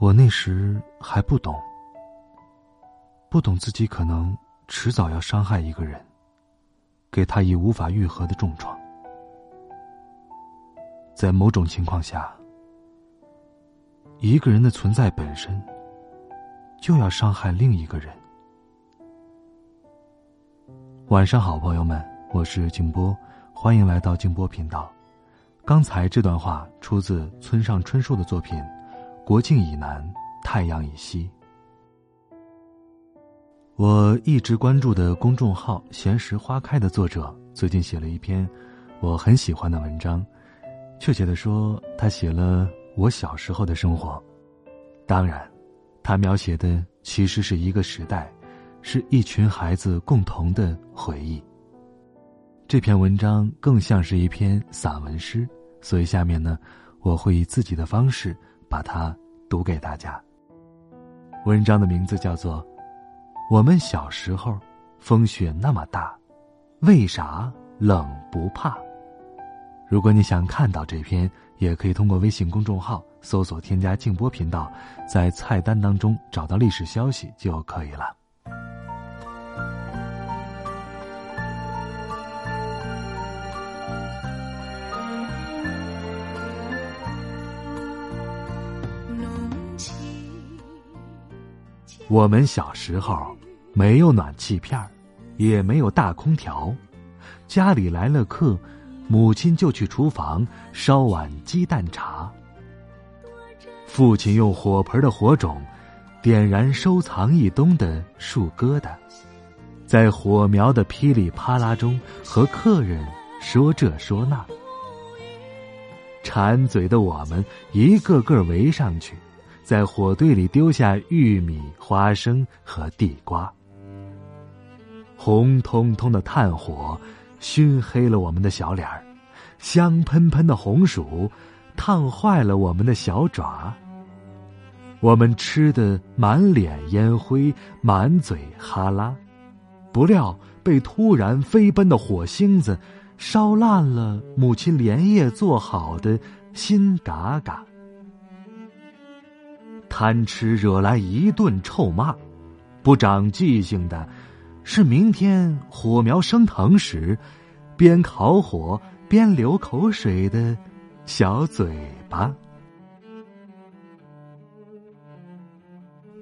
我那时还不懂。不懂自己可能迟早要伤害一个人，给他以无法愈合的重创。在某种情况下，一个人的存在本身就要伤害另一个人。晚上好，朋友们，我是静波，欢迎来到静波频道。刚才这段话出自村上春树的作品《国境以南，太阳以西》。我一直关注的公众号“闲时花开”的作者最近写了一篇我很喜欢的文章，确切的说，他写了我小时候的生活。当然，他描写的其实是一个时代，是一群孩子共同的回忆。这篇文章更像是一篇散文诗，所以下面呢，我会以自己的方式把它读给大家。文章的名字叫做。我们小时候，风雪那么大，为啥冷不怕？如果你想看到这篇，也可以通过微信公众号搜索添加静波频道，在菜单当中找到历史消息就可以了。我们小时候没有暖气片也没有大空调，家里来了客，母亲就去厨房烧碗鸡蛋茶。父亲用火盆的火种点燃收藏一冬的树疙瘩，在火苗的噼里啪啦中和客人说这说那，馋嘴的我们一个个围上去。在火堆里丢下玉米、花生和地瓜，红彤彤的炭火熏黑了我们的小脸儿，香喷喷的红薯烫坏了我们的小爪。我们吃的满脸烟灰，满嘴哈拉，不料被突然飞奔的火星子烧烂了母亲连夜做好的新嘎嘎。贪吃惹来一顿臭骂，不长记性的，是明天火苗升腾时，边烤火边流口水的小嘴巴。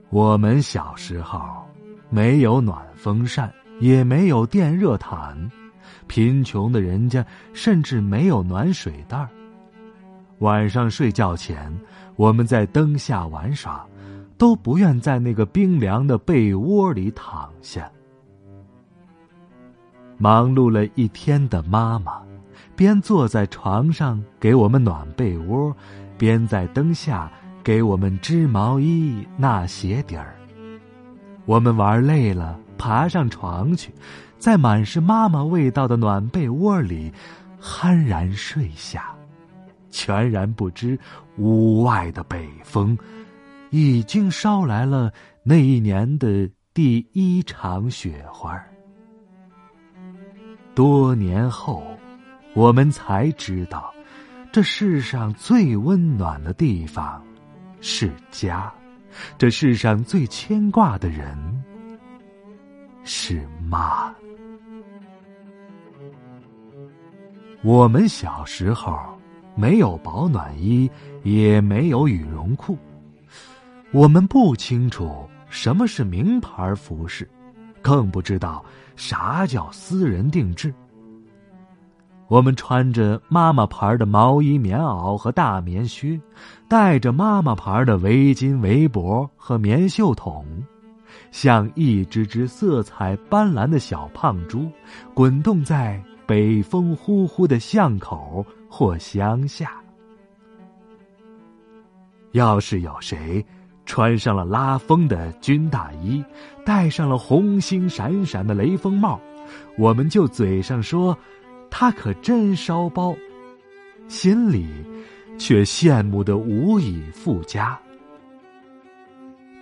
我们小时候没有暖风扇，也没有电热毯，贫穷的人家甚至没有暖水袋晚上睡觉前。我们在灯下玩耍，都不愿在那个冰凉的被窝里躺下。忙碌了一天的妈妈，边坐在床上给我们暖被窝，边在灯下给我们织毛衣、纳鞋底儿。我们玩累了，爬上床去，在满是妈妈味道的暖被窝里酣然睡下。全然不知，屋外的北风已经捎来了那一年的第一场雪花。多年后，我们才知道，这世上最温暖的地方是家，这世上最牵挂的人是妈。我们小时候。没有保暖衣，也没有羽绒裤，我们不清楚什么是名牌服饰，更不知道啥叫私人定制。我们穿着妈妈牌的毛衣、棉袄和大棉靴，戴着妈妈牌的围巾、围脖和棉袖筒，像一只只色彩斑斓的小胖猪，滚动在北风呼呼的巷口。或乡下，要是有谁穿上了拉风的军大衣，戴上了红星闪闪的雷锋帽，我们就嘴上说他可真烧包，心里却羡慕的无以复加。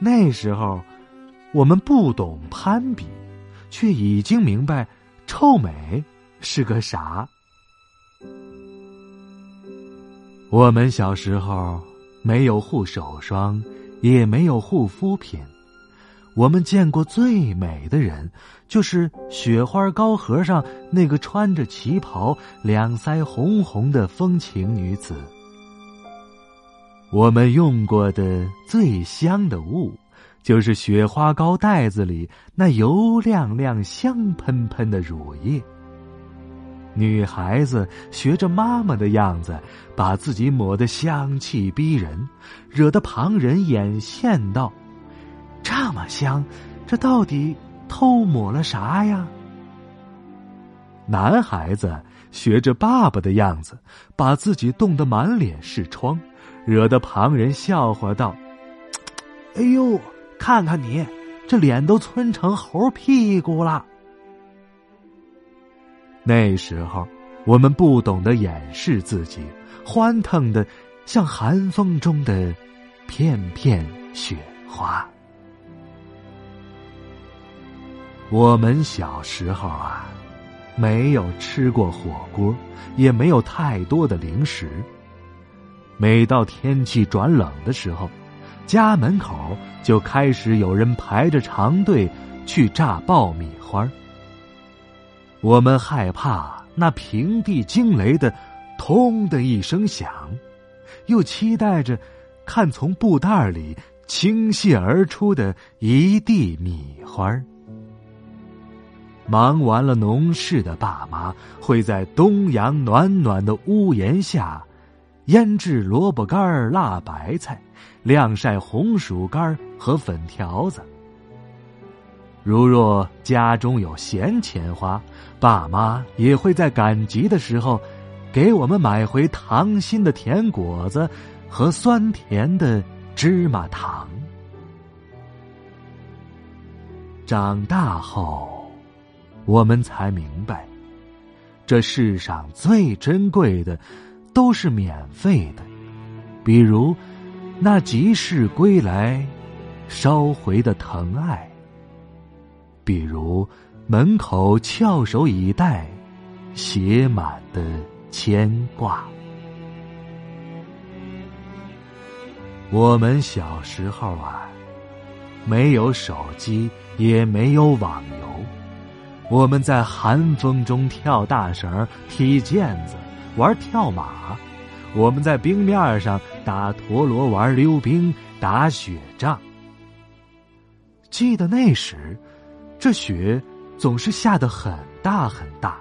那时候，我们不懂攀比，却已经明白臭美是个啥。我们小时候没有护手霜。也没有护肤品，我们见过最美的人，就是雪花膏盒上那个穿着旗袍、两腮红红的风情女子。我们用过的最香的物，就是雪花膏袋子里那油亮亮、香喷喷的乳液。女孩子学着妈妈的样子，把自己抹得香气逼人，惹得旁人眼羡道：“这么香，这到底偷抹了啥呀？”男孩子学着爸爸的样子，把自己冻得满脸是疮，惹得旁人笑话道：“哎呦，看看你，这脸都皴成猴屁股了。”那时候，我们不懂得掩饰自己，欢腾的像寒风中的片片雪花。我们小时候啊，没有吃过火锅，也没有太多的零食。每到天气转冷的时候，家门口就开始有人排着长队去炸爆米花。我们害怕那平地惊雷的“通”的一声响，又期待着看从布袋里倾泻而出的一地米花。忙完了农事的爸妈会在东阳暖暖的屋檐下，腌制萝卜干、辣白菜，晾晒红薯干和粉条子。如若家中有闲钱花，爸妈也会在赶集的时候，给我们买回糖心的甜果子和酸甜的芝麻糖。长大后，我们才明白，这世上最珍贵的都是免费的，比如那集市归来捎回的疼爱。比如，门口翘首以待，写满的牵挂。我们小时候啊，没有手机，也没有网游，我们在寒风中跳大绳、踢毽子、玩跳马；我们在冰面上打陀螺、玩溜冰、打雪仗。记得那时。这雪总是下得很大很大，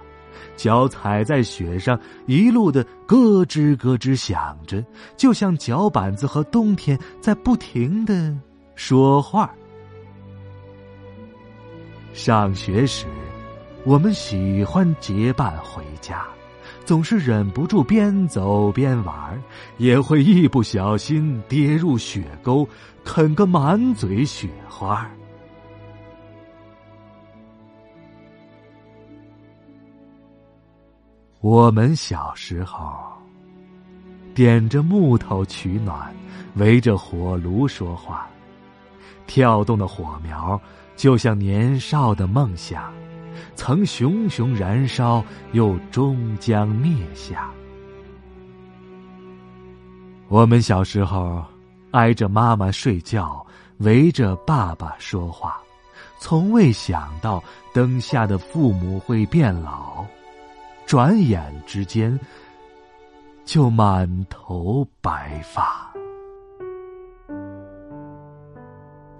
脚踩在雪上，一路的咯吱咯吱响着，就像脚板子和冬天在不停的说话。上学时，我们喜欢结伴回家，总是忍不住边走边玩，也会一不小心跌入雪沟，啃个满嘴雪花。我们小时候点着木头取暖，围着火炉说话，跳动的火苗就像年少的梦想，曾熊熊燃烧，又终将灭下。我们小时候挨着妈妈睡觉，围着爸爸说话，从未想到灯下的父母会变老。转眼之间，就满头白发。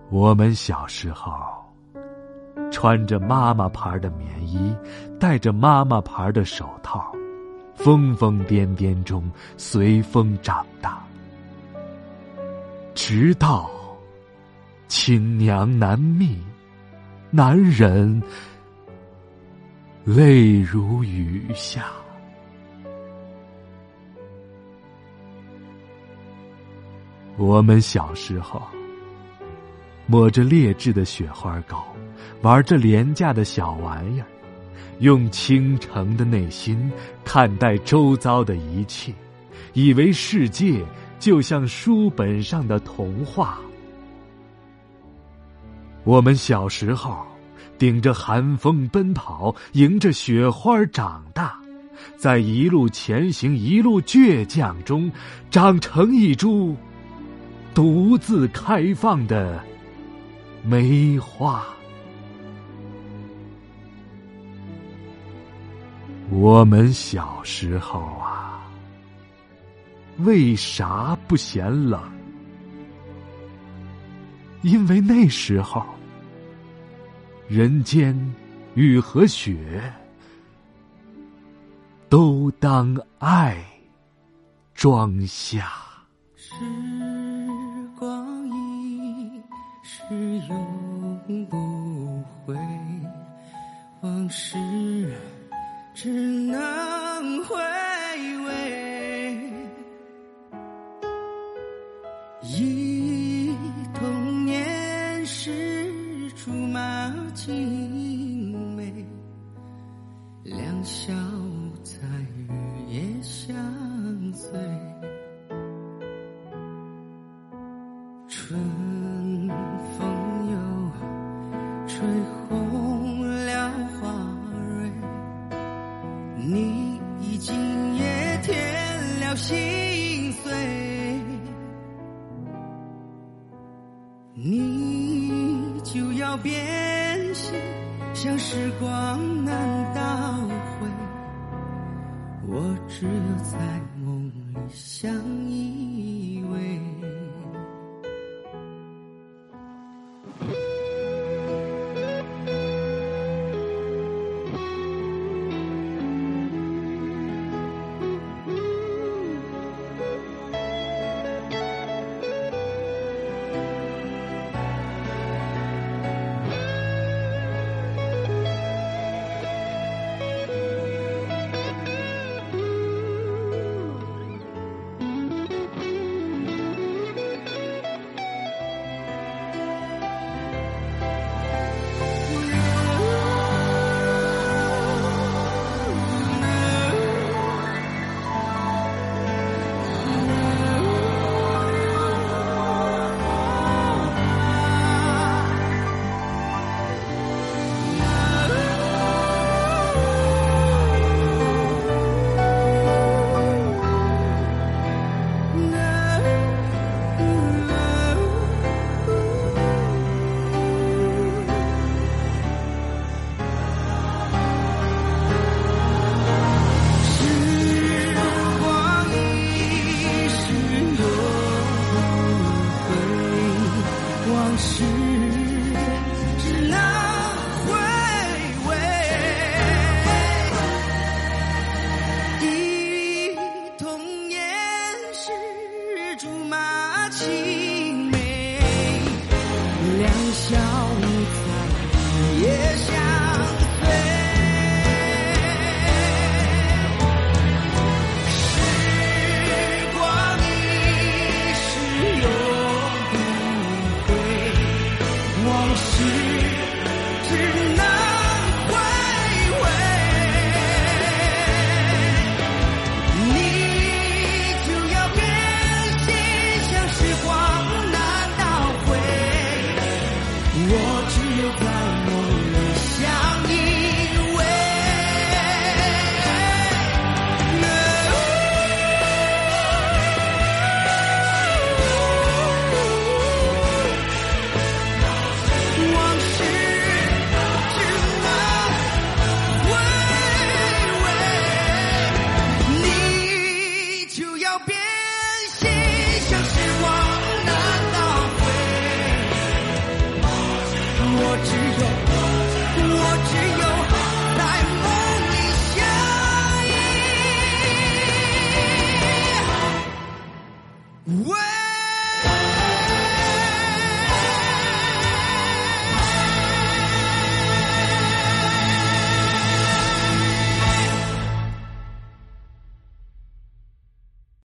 我们小时候穿着妈妈牌的棉衣，戴着妈妈牌的手套，疯疯癫癫中随风长大，直到亲娘难觅，难忍。泪如雨下。我们小时候抹着劣质的雪花膏，玩着廉价的小玩意儿，用倾城的内心看待周遭的一切，以为世界就像书本上的童话。我们小时候，顶着寒风奔跑，迎着雪花长大，在一路前行、一路倔强中，长成一株独自开放的梅花。我们小时候啊，为啥不嫌冷？因为那时候，人间雨和雪都当爱装下。时光一逝永不回，往事只能回味。一。竹马青梅，两小在日夜相随。春风又吹红了花蕊，你已经也添了心要变。像时光难倒回，我只有在梦里相依也相随时光一逝永不回往事只能回味你就要变心像时光难倒回我只有在